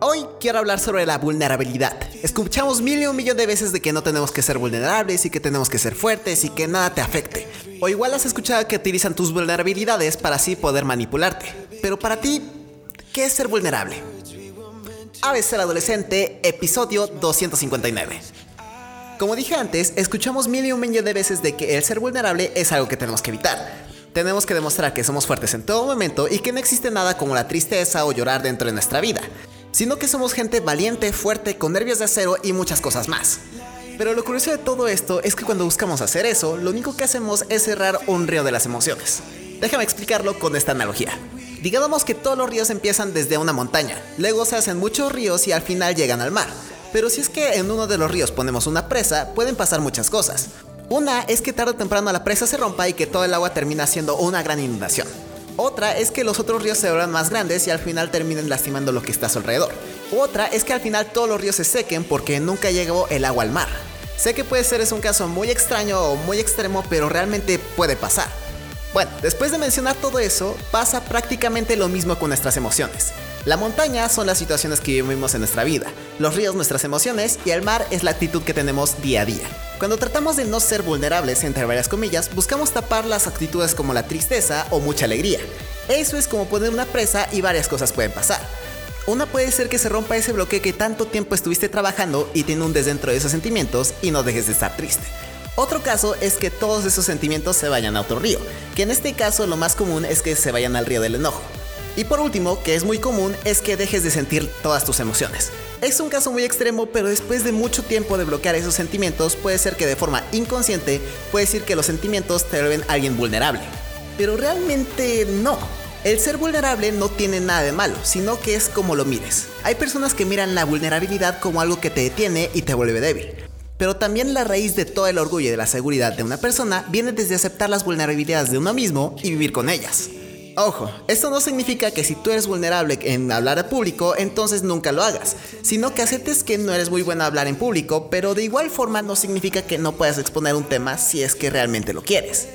Hoy quiero hablar sobre la vulnerabilidad. Escuchamos mil y un millón de veces de que no tenemos que ser vulnerables y que tenemos que ser fuertes y que nada te afecte. O igual has escuchado que utilizan tus vulnerabilidades para así poder manipularte. Pero para ti, ¿qué es ser vulnerable? A ser adolescente, episodio 259. Como dije antes, escuchamos mil y un millón de veces de que el ser vulnerable es algo que tenemos que evitar. Tenemos que demostrar que somos fuertes en todo momento y que no existe nada como la tristeza o llorar dentro de nuestra vida sino que somos gente valiente, fuerte, con nervios de acero y muchas cosas más. Pero lo curioso de todo esto es que cuando buscamos hacer eso, lo único que hacemos es cerrar un río de las emociones. Déjame explicarlo con esta analogía. Digamos que todos los ríos empiezan desde una montaña, luego se hacen muchos ríos y al final llegan al mar. Pero si es que en uno de los ríos ponemos una presa, pueden pasar muchas cosas. Una es que tarde o temprano la presa se rompa y que todo el agua termina siendo una gran inundación. Otra es que los otros ríos se vuelvan más grandes y al final terminen lastimando lo que está a su alrededor. Otra es que al final todos los ríos se sequen porque nunca llegó el agua al mar. Sé que puede ser es un caso muy extraño o muy extremo, pero realmente puede pasar. Bueno, después de mencionar todo eso, pasa prácticamente lo mismo con nuestras emociones. La montaña son las situaciones que vivimos en nuestra vida, los ríos nuestras emociones y el mar es la actitud que tenemos día a día. Cuando tratamos de no ser vulnerables, entre varias comillas, buscamos tapar las actitudes como la tristeza o mucha alegría. Eso es como poner una presa y varias cosas pueden pasar. Una puede ser que se rompa ese bloque que tanto tiempo estuviste trabajando y te inundes dentro de esos sentimientos y no dejes de estar triste. Otro caso es que todos esos sentimientos se vayan a otro río, que en este caso lo más común es que se vayan al río del enojo. Y por último, que es muy común, es que dejes de sentir todas tus emociones. Es un caso muy extremo, pero después de mucho tiempo de bloquear esos sentimientos, puede ser que de forma inconsciente, puede decir que los sentimientos te vuelven alguien vulnerable. Pero realmente no. El ser vulnerable no tiene nada de malo, sino que es como lo mires. Hay personas que miran la vulnerabilidad como algo que te detiene y te vuelve débil. Pero también la raíz de todo el orgullo y de la seguridad de una persona viene desde aceptar las vulnerabilidades de uno mismo y vivir con ellas. Ojo, esto no significa que si tú eres vulnerable en hablar a público, entonces nunca lo hagas, sino que aceptes que no eres muy buena a hablar en público, pero de igual forma no significa que no puedas exponer un tema si es que realmente lo quieres.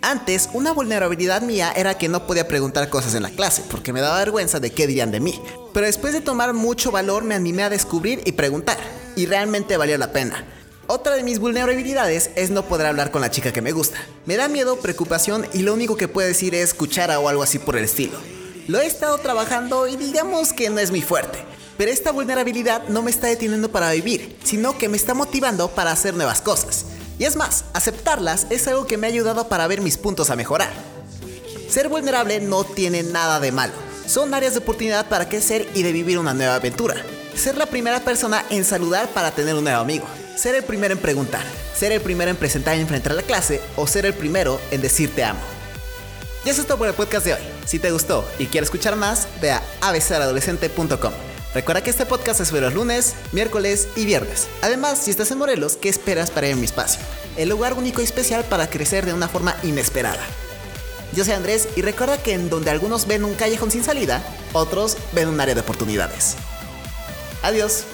Antes, una vulnerabilidad mía era que no podía preguntar cosas en la clase, porque me daba vergüenza de qué dirían de mí. Pero después de tomar mucho valor me animé a descubrir y preguntar, y realmente valió la pena. Otra de mis vulnerabilidades es no poder hablar con la chica que me gusta. Me da miedo, preocupación y lo único que puedo decir es cuchara o algo así por el estilo. Lo he estado trabajando y digamos que no es mi fuerte. Pero esta vulnerabilidad no me está deteniendo para vivir, sino que me está motivando para hacer nuevas cosas. Y es más, aceptarlas es algo que me ha ayudado para ver mis puntos a mejorar. Ser vulnerable no tiene nada de malo. Son áreas de oportunidad para crecer y de vivir una nueva aventura. Ser la primera persona en saludar para tener un nuevo amigo ser el primero en preguntar, ser el primero en presentar y enfrentar la clase o ser el primero en decir te amo. Y eso es todo por el podcast de hoy. Si te gustó y quieres escuchar más, ve a abcaradolescente.com. Recuerda que este podcast es sobre los lunes, miércoles y viernes. Además, si estás en Morelos, ¿qué esperas para ir a mi espacio? El lugar único y especial para crecer de una forma inesperada. Yo soy Andrés y recuerda que en donde algunos ven un callejón sin salida, otros ven un área de oportunidades. Adiós.